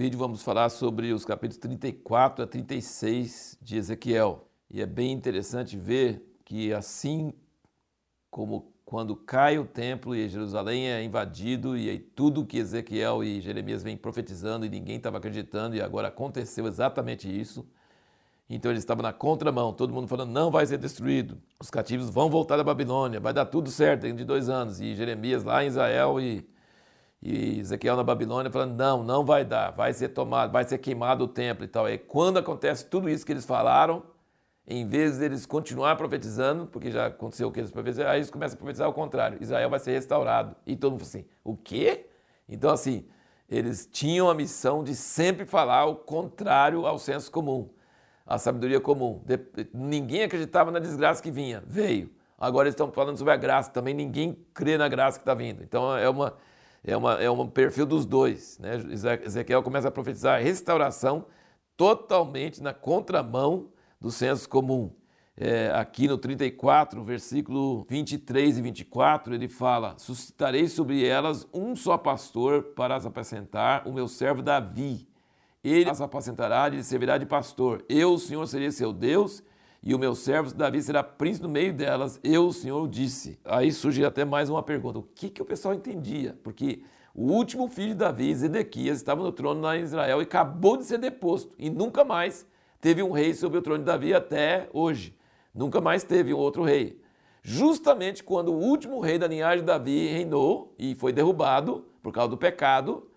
vídeo vamos falar sobre os capítulos 34 a 36 de Ezequiel. E é bem interessante ver que assim como quando cai o templo e Jerusalém é invadido e aí tudo que Ezequiel e Jeremias vêm profetizando e ninguém estava acreditando e agora aconteceu exatamente isso. Então eles estavam na contramão, todo mundo falando não vai ser destruído, os cativos vão voltar da Babilônia, vai dar tudo certo dentro de dois anos. E Jeremias lá em Israel e, e Ezequiel na Babilônia falando não, não vai dar, vai ser tomado, vai ser queimado o templo e tal. E quando acontece tudo isso que eles falaram, em vez deles continuar profetizando, porque já aconteceu o que eles profetizaram, aí eles começam a profetizar ao contrário. Israel vai ser restaurado. E todo mundo assim, o quê? Então assim, eles tinham a missão de sempre falar o contrário ao senso comum a sabedoria comum. Ninguém acreditava na desgraça que vinha, veio. Agora eles estão falando sobre a graça, também ninguém crê na graça que está vindo. Então é uma é uma é um perfil dos dois, né? Ezequiel começa a profetizar a restauração totalmente na contramão do senso comum. É, aqui no 34, versículo 23 e 24, ele fala: Suscitarei sobre elas um só pastor para as apacentar, o meu servo Davi ele as apacentará e servirá de pastor. Eu, o Senhor, serei seu Deus, e o meu servo Davi será príncipe no meio delas. Eu, o Senhor, disse. Aí surge até mais uma pergunta: o que, que o pessoal entendia? Porque o último filho de Davi, Zedequias, estava no trono em Israel e acabou de ser deposto, e nunca mais teve um rei sobre o trono de Davi até hoje. Nunca mais teve um outro rei. Justamente quando o último rei da linhagem de Davi reinou e foi derrubado por causa do pecado,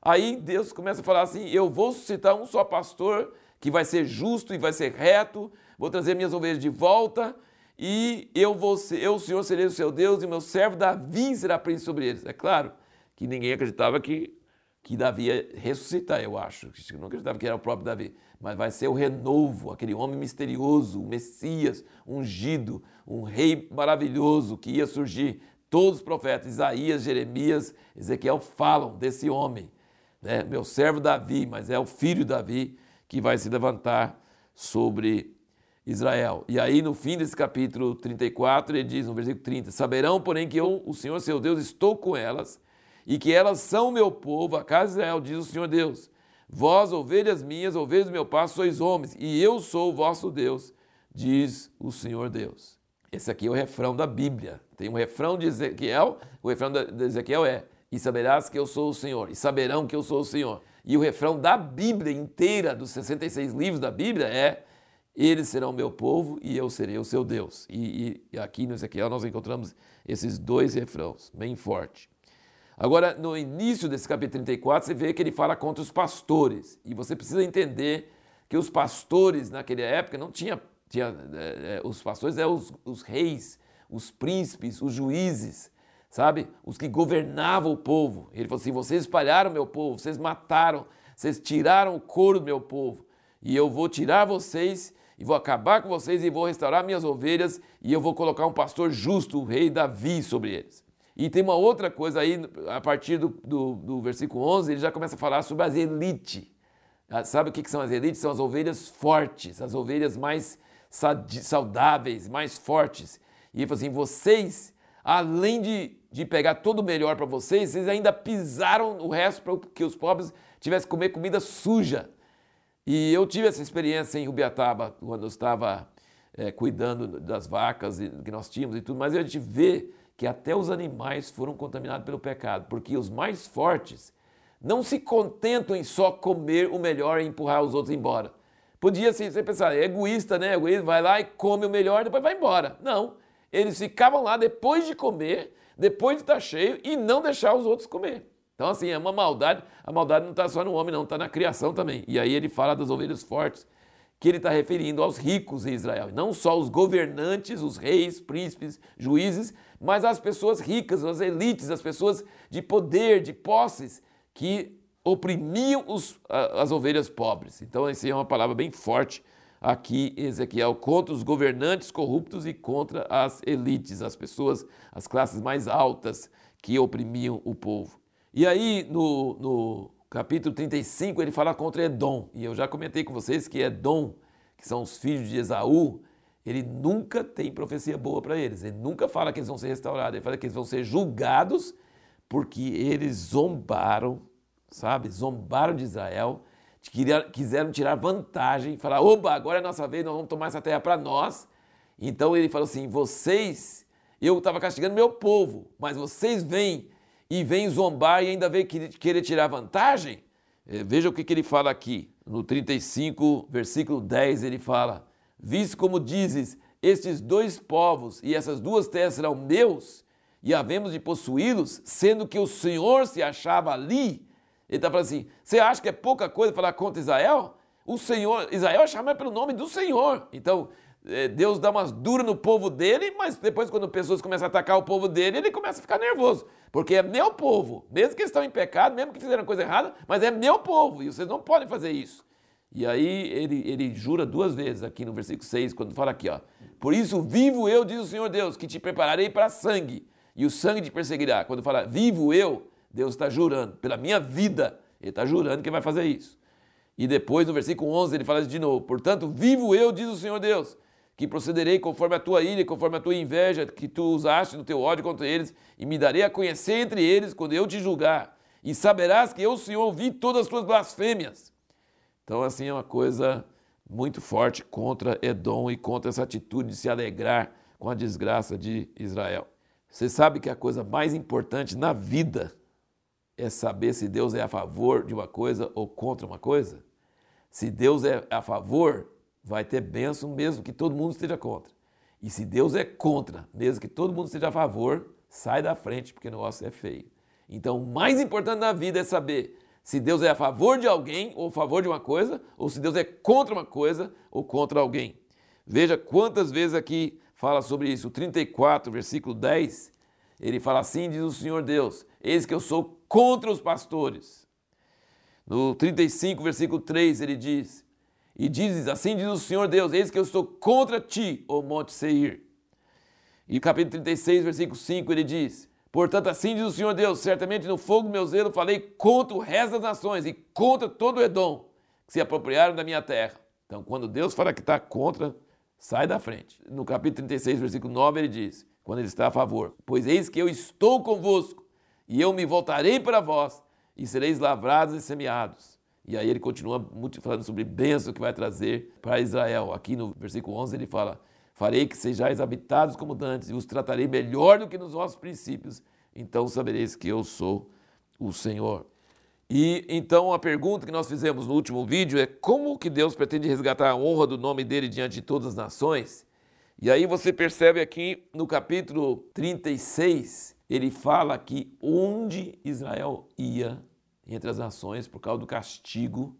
Aí Deus começa a falar assim: eu vou suscitar um só pastor que vai ser justo e vai ser reto, vou trazer minhas ovelhas de volta e eu vou ser, eu, o Senhor, serei o seu Deus e meu servo Davi será príncipe sobre eles. É claro que ninguém acreditava que, que Davi ia ressuscitar, eu acho. Não acreditava que era o próprio Davi. Mas vai ser o renovo, aquele homem misterioso, o Messias, ungido, um rei maravilhoso que ia surgir. Todos os profetas, Isaías, Jeremias, Ezequiel falam desse homem né? meu servo Davi, mas é o filho Davi que vai se levantar sobre Israel. E aí, no fim desse capítulo 34, ele diz no versículo 30: Saberão, porém, que eu, o Senhor seu Deus, estou com elas, e que elas são meu povo, a casa de Israel, diz o Senhor Deus. Vós, ovelhas minhas, ovelhas do meu passo, sois homens, e eu sou o vosso Deus, diz o Senhor Deus. Esse aqui é o refrão da Bíblia. Tem um refrão de Ezequiel, o refrão de Ezequiel é: e saberás que eu sou o Senhor, e saberão que eu sou o Senhor. E o refrão da Bíblia inteira, dos 66 livros da Bíblia, é: Eles serão meu povo e eu serei o seu Deus. E, e aqui no Ezequiel nós encontramos esses dois refrãos, bem forte. Agora, no início desse capítulo 34, você vê que ele fala contra os pastores. E você precisa entender que os pastores naquela época não tinha. tinha é, os pastores eram os, os reis, os príncipes, os juízes sabe? Os que governavam o povo. Ele falou assim: vocês espalharam meu povo, vocês mataram, vocês tiraram o couro do meu povo. E eu vou tirar vocês e vou acabar com vocês e vou restaurar minhas ovelhas e eu vou colocar um pastor justo, o rei Davi, sobre eles. E tem uma outra coisa aí, a partir do, do, do versículo 11, ele já começa a falar sobre as elites. Ah, sabe o que são as elites? São as ovelhas fortes, as ovelhas mais saudáveis, mais fortes. E ele falou assim: vocês, além de de pegar todo o melhor para vocês, vocês ainda pisaram o resto para que os pobres tivessem que comer comida suja. E eu tive essa experiência em Rubiataba, quando eu estava é, cuidando das vacas que nós tínhamos e tudo, mas a gente vê que até os animais foram contaminados pelo pecado, porque os mais fortes não se contentam em só comer o melhor e empurrar os outros embora. Podia assim, você pensar, é egoísta, né? Egoísta, vai lá e come o melhor, depois vai embora. Não. Eles ficavam lá depois de comer depois de estar cheio e não deixar os outros comer. Então, assim, é uma maldade. A maldade não está só no homem, não, está na criação também. E aí ele fala das ovelhas fortes, que ele está referindo aos ricos em Israel. Não só os governantes, os reis, príncipes, juízes, mas as pessoas ricas, as elites, as pessoas de poder, de posses, que oprimiam os, as ovelhas pobres. Então, essa é uma palavra bem forte aqui Ezequiel contra os governantes corruptos e contra as elites, as pessoas, as classes mais altas que oprimiam o povo. E aí, no, no capítulo 35, ele fala contra Edom. E eu já comentei com vocês que Edom, que são os filhos de Esaú, ele nunca tem profecia boa para eles. Ele nunca fala que eles vão ser restaurados. Ele fala que eles vão ser julgados porque eles zombaram sabe? Zombaram de Israel, quiseram tirar vantagem, falar: oba, agora é nossa vez, nós vamos tomar essa terra para nós. Então ele falou assim: vocês, eu estava castigando meu povo, mas vocês vêm e vêm zombar e ainda vêm querer tirar vantagem? É, veja o que, ele fala aqui. No 35, versículo 10, ele fala: Visto como dizes, estes dois povos e essas duas terras serão meus, e havemos de possuí-los, sendo que o Senhor se achava ali. Ele está falando assim: você acha que é pouca coisa falar contra Israel? O Senhor, Israel é chamado pelo nome do Senhor. Então, Deus dá umas duras no povo dele, mas depois, quando pessoas começam a atacar o povo dele, ele começa a ficar nervoso. Porque é meu povo, mesmo que estão em pecado, mesmo que fizeram coisa errada, mas é meu povo e vocês não podem fazer isso. E aí ele, ele jura duas vezes aqui no versículo 6, quando fala aqui, ó. Por isso vivo eu, diz o Senhor Deus, que te prepararei para sangue, e o sangue te perseguirá. Quando fala vivo eu, Deus está jurando, pela minha vida, ele está jurando que vai fazer isso. E depois, no versículo 11, ele fala de novo: Portanto, vivo eu, diz o Senhor Deus, que procederei conforme a tua ira, conforme a tua inveja que tu usaste no teu ódio contra eles, e me darei a conhecer entre eles quando eu te julgar, e saberás que eu, Senhor, ouvi todas as tuas blasfêmias. Então, assim, é uma coisa muito forte contra Edom e contra essa atitude de se alegrar com a desgraça de Israel. Você sabe que a coisa mais importante na vida é saber se Deus é a favor de uma coisa ou contra uma coisa? Se Deus é a favor, vai ter bênção mesmo que todo mundo esteja contra. E se Deus é contra, mesmo que todo mundo esteja a favor, sai da frente, porque o negócio é feio. Então, o mais importante na vida é saber se Deus é a favor de alguém ou a favor de uma coisa, ou se Deus é contra uma coisa ou contra alguém. Veja quantas vezes aqui fala sobre isso. O 34, versículo 10, ele fala assim: diz o Senhor Deus: Eis que eu sou contra os pastores. No 35, versículo 3, ele diz: e dizes, assim diz o Senhor Deus, eis que eu estou contra ti, ó monte Seir. E capítulo 36, versículo 5, ele diz, portanto assim diz o Senhor Deus, certamente no fogo do meu zelo falei contra o resto das nações e contra todo o Edom, que se apropriaram da minha terra. Então quando Deus fala que está contra, sai da frente. No capítulo 36, versículo 9, ele diz, quando ele está a favor, pois eis que eu estou convosco, e eu me voltarei para vós, e sereis lavrados e semeados e aí ele continua falando sobre bênção que vai trazer para Israel. Aqui no versículo 11 ele fala: Farei que sejais habitados como dantes, e os tratarei melhor do que nos vossos princípios. Então sabereis que eu sou o Senhor. E então a pergunta que nós fizemos no último vídeo é como que Deus pretende resgatar a honra do nome dele diante de todas as nações? E aí você percebe aqui no capítulo 36, ele fala que onde Israel ia, entre as nações por causa do castigo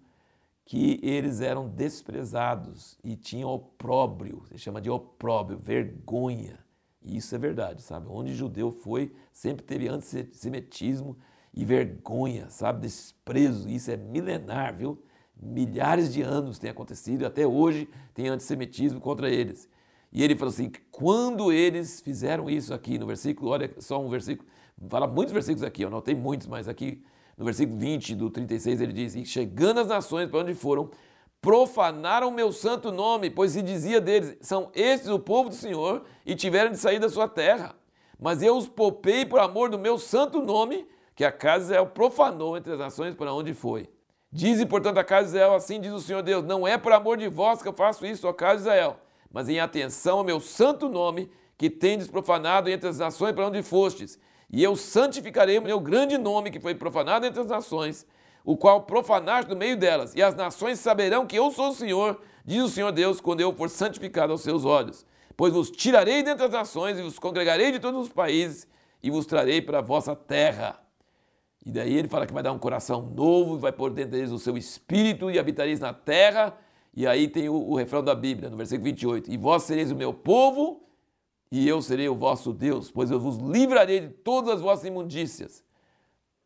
que eles eram desprezados e tinham opróbrio, se chama de opróbrio, vergonha. E isso é verdade, sabe? Onde judeu foi, sempre teve antissemitismo e vergonha, sabe? Desprezo. Isso é milenar, viu? Milhares de anos tem acontecido e até hoje tem antissemitismo contra eles. E ele falou assim: quando eles fizeram isso aqui, no versículo, olha só um versículo, fala muitos versículos aqui, eu não muitos, mas aqui no versículo 20 do 36 ele diz: E chegando as nações para onde foram, profanaram meu santo nome, pois se dizia deles: São estes o povo do Senhor e tiveram de sair da sua terra. Mas eu os poupei por amor do meu santo nome, que a casa de Israel profanou entre as nações para onde foi. Dize, portanto, a casa de Israel: Assim diz o Senhor Deus: Não é por amor de vós que eu faço isso, ó casa de Israel, mas em atenção ao meu santo nome, que tendes profanado entre as nações para onde fostes e eu santificarei o meu grande nome que foi profanado entre as nações, o qual profanaste no meio delas, e as nações saberão que eu sou o Senhor, diz o Senhor Deus, quando eu for santificado aos seus olhos. Pois vos tirarei dentre as nações, e vos congregarei de todos os países, e vos trarei para a vossa terra. E daí ele fala que vai dar um coração novo, vai pôr dentro deles o seu espírito, e habitareis na terra. E aí tem o, o refrão da Bíblia, no versículo 28. E vós sereis o meu povo, e eu serei o vosso Deus, pois eu vos livrarei de todas as vossas imundícias.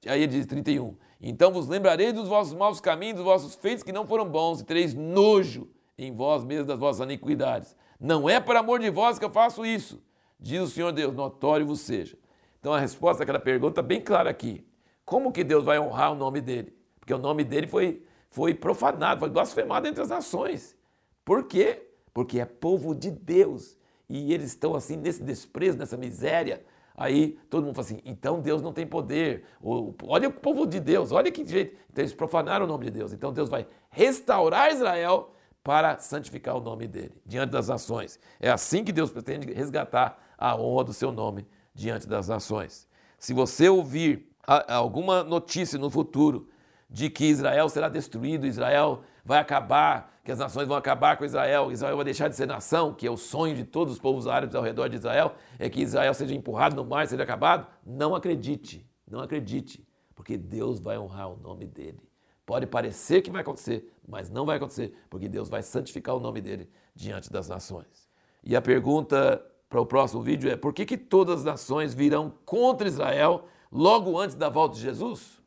Aí ele diz 31. Então vos lembrarei dos vossos maus caminhos, dos vossos feitos que não foram bons, e tereis nojo em vós mesmos das vossas iniquidades. Não é por amor de vós que eu faço isso, diz o Senhor Deus, notório vos seja. Então a resposta àquela pergunta é bem clara aqui. Como que Deus vai honrar o nome dele? Porque o nome dele foi, foi profanado, foi blasfemado entre as nações. Por quê? Porque é povo de Deus e eles estão assim nesse desprezo, nessa miséria, Aí todo mundo fala assim: então Deus não tem poder. olha o povo de Deus, olha que jeito. Então eles profanaram o nome de Deus. Então Deus vai restaurar Israel para santificar o nome dele diante das nações. É assim que Deus pretende resgatar a honra do seu nome diante das nações. Se você ouvir alguma notícia no futuro de que Israel será destruído, Israel vai acabar, que as nações vão acabar com Israel, Israel vai deixar de ser nação, que é o sonho de todos os povos árabes ao redor de Israel, é que Israel seja empurrado no mar, seja acabado. Não acredite, não acredite, porque Deus vai honrar o nome dele. Pode parecer que vai acontecer, mas não vai acontecer, porque Deus vai santificar o nome dele diante das nações. E a pergunta para o próximo vídeo é: por que, que todas as nações virão contra Israel logo antes da volta de Jesus?